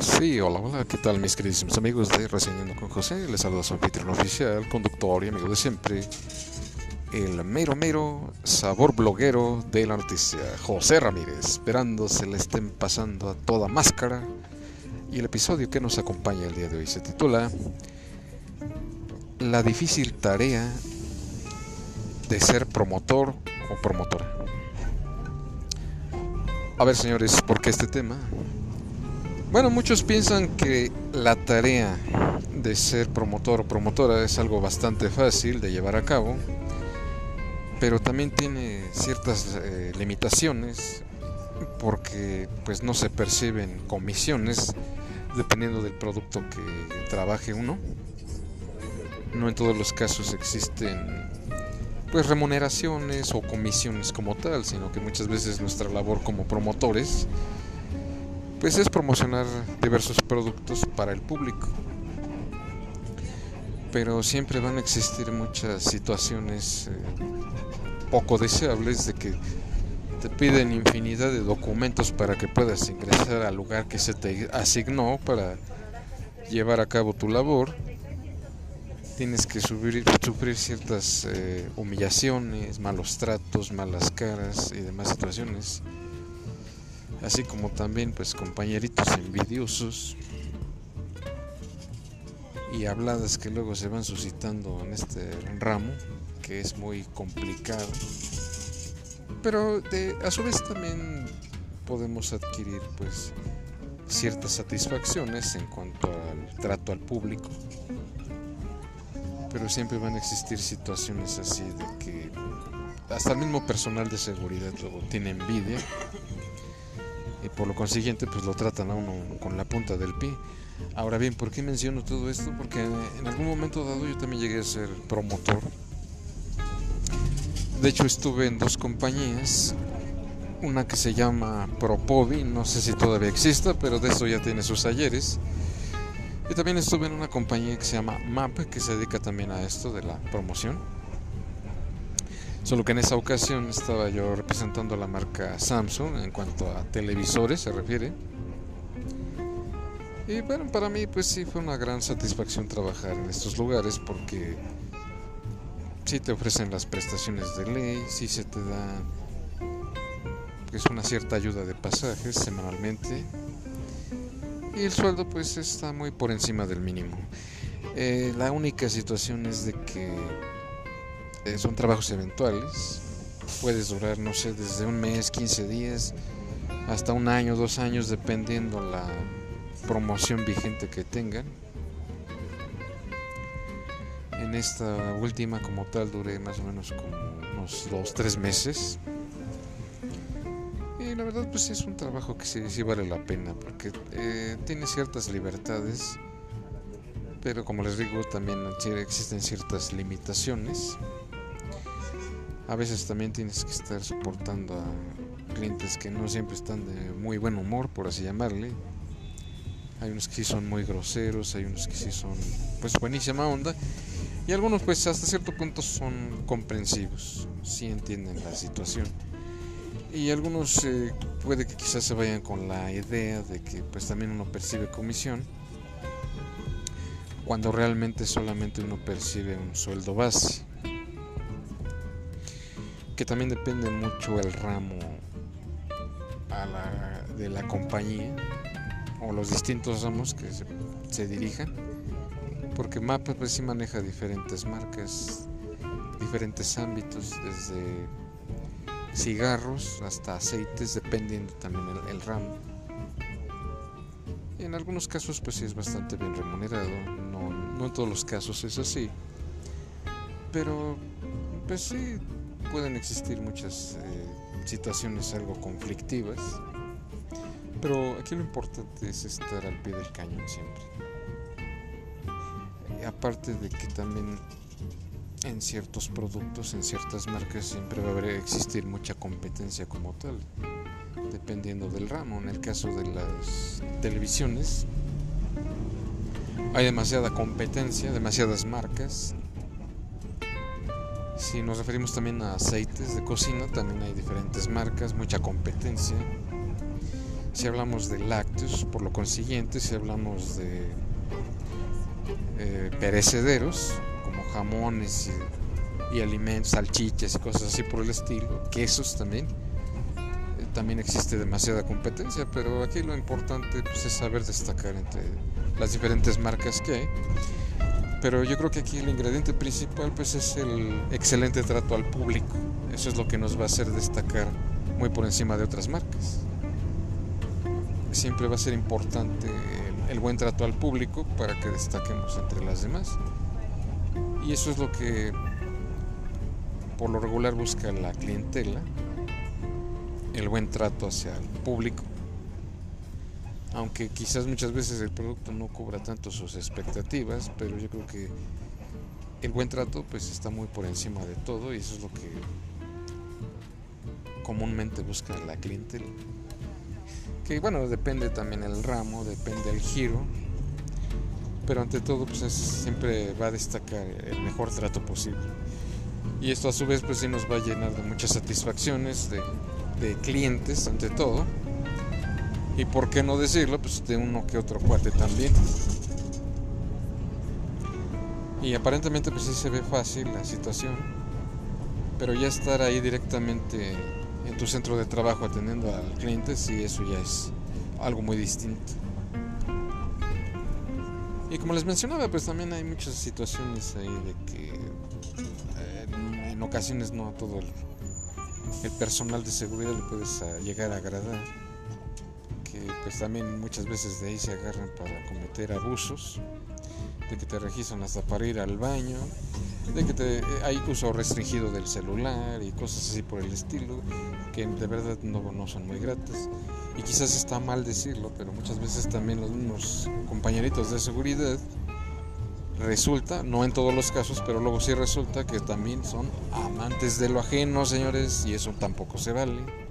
Sí, hola, hola, ¿qué tal mis queridísimos amigos de Reseñando con José? Les saluda su anfitrión oficial, conductor y amigo de siempre, el mero mero sabor bloguero de la noticia, José Ramírez, esperando se le estén pasando a toda máscara. Y el episodio que nos acompaña el día de hoy se titula La difícil tarea de ser promotor o promotora. A ver señores, ¿por qué este tema? Bueno, muchos piensan que la tarea de ser promotor o promotora es algo bastante fácil de llevar a cabo, pero también tiene ciertas eh, limitaciones porque pues no se perciben comisiones dependiendo del producto que trabaje uno. No en todos los casos existen pues remuneraciones o comisiones como tal, sino que muchas veces nuestra labor como promotores pues es promocionar diversos productos para el público. Pero siempre van a existir muchas situaciones eh, poco deseables de que te piden infinidad de documentos para que puedas ingresar al lugar que se te asignó para llevar a cabo tu labor. Tienes que sufrir, sufrir ciertas eh, humillaciones, malos tratos, malas caras y demás situaciones así como también pues compañeritos envidiosos y habladas que luego se van suscitando en este ramo que es muy complicado. Pero a su vez también podemos adquirir pues ciertas satisfacciones en cuanto al trato al público. Pero siempre van a existir situaciones así de que hasta el mismo personal de seguridad luego tiene envidia por lo consiguiente pues lo tratan a uno con la punta del pie. Ahora bien, ¿por qué menciono todo esto? Porque en algún momento dado yo también llegué a ser promotor. De hecho estuve en dos compañías, una que se llama Propovi, no sé si todavía exista, pero de eso ya tiene sus ayeres. Y también estuve en una compañía que se llama MAP, que se dedica también a esto de la promoción Solo que en esa ocasión estaba yo representando la marca Samsung en cuanto a televisores se refiere. Y bueno, para mí pues sí fue una gran satisfacción trabajar en estos lugares porque sí te ofrecen las prestaciones de ley, sí se te da pues una cierta ayuda de pasajes semanalmente y el sueldo pues está muy por encima del mínimo. Eh, la única situación es de que eh, son trabajos eventuales. Puedes durar, no sé, desde un mes, 15 días, hasta un año, dos años, dependiendo la promoción vigente que tengan. En esta última, como tal, duré más o menos como unos dos, tres meses. Y la verdad, pues es un trabajo que sí, sí vale la pena, porque eh, tiene ciertas libertades, pero como les digo, también existen ciertas limitaciones. A veces también tienes que estar soportando a clientes que no siempre están de muy buen humor, por así llamarle. Hay unos que sí son muy groseros, hay unos que sí son pues buenísima onda y algunos pues hasta cierto punto son comprensivos, sí entienden la situación. Y algunos eh, puede que quizás se vayan con la idea de que pues también uno percibe comisión cuando realmente solamente uno percibe un sueldo base que también depende mucho el ramo de la compañía o los distintos ramos que se, dirijan porque Mapa pues sí maneja diferentes marcas diferentes ámbitos desde cigarros hasta aceites dependiendo también el, ramo. Y en algunos casos pues sí es bastante bien remunerado no, no en todos los casos es así pero pues sí pueden existir muchas eh, situaciones algo conflictivas, pero aquí lo importante es estar al pie del cañón siempre. aparte de que también en ciertos productos, en ciertas marcas, siempre va a haber, existir mucha competencia como tal, dependiendo del ramo. En el caso de las televisiones, hay demasiada competencia, demasiadas marcas, si nos referimos también a aceites de cocina, también hay diferentes marcas, mucha competencia. Si hablamos de lácteos, por lo consiguiente, si hablamos de eh, perecederos, como jamones y, alimentos, salchichas y cosas así por el estilo, quesos también, eh, también existe demasiada competencia, pero aquí lo importante pues, es saber destacar entre las diferentes marcas que hay. Pero yo creo que aquí el ingrediente principal pues es el excelente trato al público. Eso es lo que nos va a hacer destacar muy por encima de otras marcas. Siempre va a ser importante el, buen trato al público para que destaquemos entre las demás. Y eso es lo que por lo regular busca la clientela, el buen trato hacia el público. Aunque quizás muchas veces el producto no cubra tanto sus expectativas, pero yo creo que el buen trato pues está muy por encima de todo y eso es lo que comúnmente busca la clientela. Que bueno, depende también el ramo, depende el giro, pero ante todo pues siempre va a destacar el mejor trato posible. Y esto a su vez pues sí nos va a llenar de muchas satisfacciones de clientes ante todo. Y por qué no decirlo, pues de uno que otro cuate también. Y aparentemente pues sí se ve fácil la situación, pero ya estar ahí directamente en tu centro de trabajo atendiendo al cliente, sí, eso ya es algo muy distinto. Y como les mencionaba, pues también hay muchas situaciones ahí de que eh, en, ocasiones no a todo el, personal de seguridad le puedes ah, llegar a agradar. Que pues también muchas veces de ahí se agarran para cometer abusos, de que te registran hasta para ir al baño, de que te, hay uso restringido del celular y cosas así por el estilo, que de verdad no, no son muy gratas. Y quizás está mal decirlo, pero muchas veces también los mismos compañeritos de seguridad resulta, no en todos los casos, pero luego sí resulta que también son amantes de lo ajeno, señores, y eso tampoco se vale.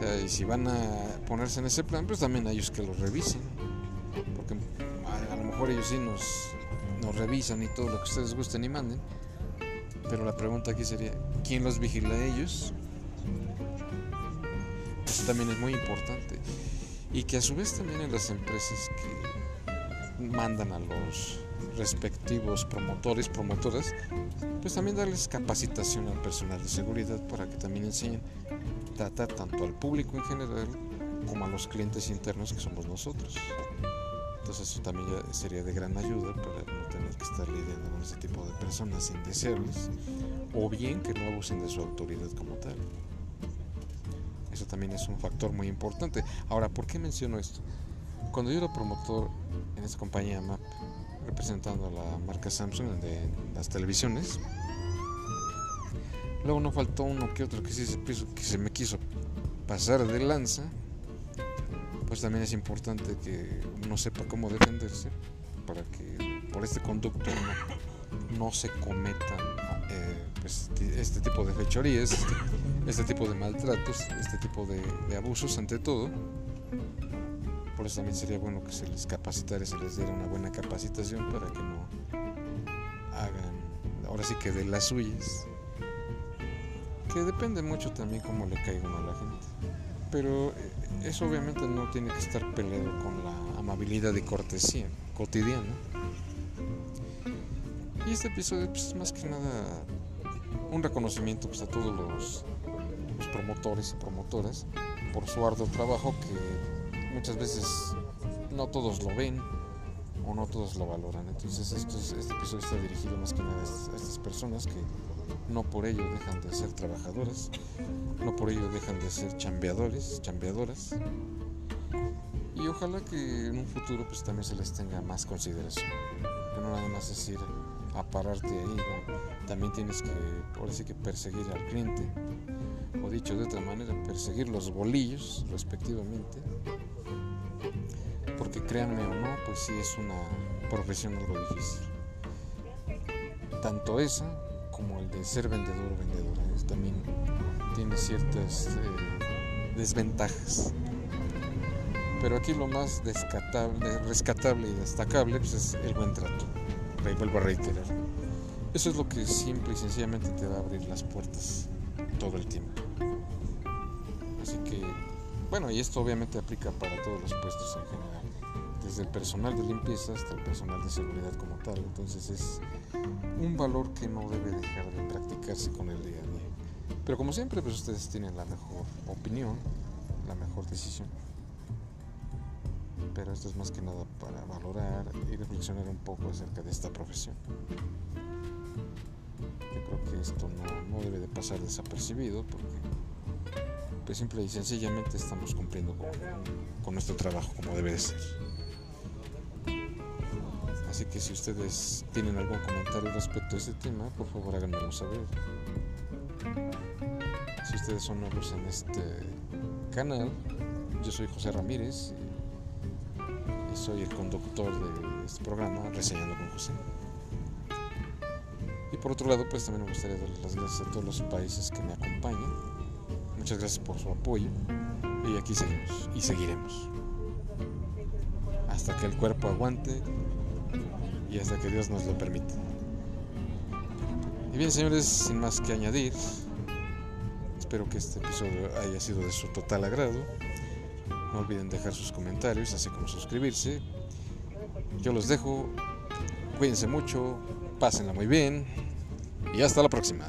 Sea, y si van a ponerse en ese plan, pues también a ellos que lo revisen. Porque a, a lo mejor ellos sí nos nos revisan y todo lo que ustedes gusten y manden. Pero la pregunta aquí sería, ¿quién los vigila a ellos? Eso también es muy importante. Y que a su vez también en las empresas que mandan a los respectivos promotores, promotoras, pues también darles capacitación al personal de seguridad para que también enseñen tratar tanto al público en general como a los clientes internos que somos nosotros. Entonces eso también sería de gran ayuda para no tener que estar lidiando con ese tipo de personas indeseables o bien que no abusen de su autoridad como tal. Eso también es un factor muy importante. Ahora, ¿por qué menciono esto? Cuando yo era promotor en esta compañía MAP, representando a la marca Samsung de las televisiones, luego no faltó uno que otro que, sí se, que se me quiso pasar de lanza pues también es importante que uno sepa cómo defenderse para que por este conducto no, se cometan eh, pues, este tipo de fechorías, este, este, tipo de maltratos, este tipo de, abusos ante todo. Por eso también sería bueno que se les capacitara, se les diera una buena capacitación para que no hagan, ahora sí que de las suyas, que depende mucho también cómo le caiga a la gente. Pero eh, eso obviamente no tiene que estar peleado con la amabilidad y cortesía cotidiana. Y este episodio pues, es más que nada un reconocimiento pues, a todos los, promotores y promotoras por su arduo trabajo que muchas veces no todos lo ven o no todos lo valoran. Entonces este episodio está dirigido más que nada a estas personas que no por ello dejan de ser trabajadoras, no por ello dejan de ser chambeadores, chambeadoras. Y ojalá que en un futuro pues también se les tenga más consideración. Que no nada más es ir a pararte ahí, también tienes que, por sí que perseguir al cliente, o dicho de otra manera, perseguir los bolillos respectivamente. Porque créanme o no, pues sí es una profesión algo difícil. Tanto esa como el de ser vendedor o vendedora. también tiene ciertas eh, desventajas. Pero aquí lo más rescatable y destacable pues, es el buen trato. Ahí vuelvo a reiterar. Eso es lo que simple y sencillamente te va a abrir las puertas todo el tiempo. Así que bueno, y esto obviamente aplica para todos los puestos en general, desde el personal de limpieza hasta el personal de seguridad como tal. Entonces es un valor que no debe dejar de practicarse con el día a día. Pero como siempre, pues ustedes tienen la mejor opinión, la mejor decisión. Pero esto es más que nada para valorar y reflexionar un poco acerca de esta profesión. Yo creo que esto no, no debe de pasar desapercibido porque pues simple y sencillamente estamos cumpliendo con, con nuestro trabajo como debe de ser. Así que si ustedes tienen algún comentario respecto a este tema, por favor háganmelo saber. Si ustedes son nuevos en este canal, yo soy José Ramírez y soy el conductor de este programa Reseñando con José. Y por otro lado, pues también me gustaría darles las gracias a todos los países que me acompañan. Muchas gracias por su apoyo y aquí seguimos y seguiremos. Hasta que el cuerpo aguante y hasta que Dios nos lo permita. Y bien, señores, sin más que añadir, espero que este episodio haya sido de su total agrado. No olviden dejar sus comentarios, así como suscribirse. Yo los dejo. Cuídense mucho, pásenla muy bien y hasta la próxima.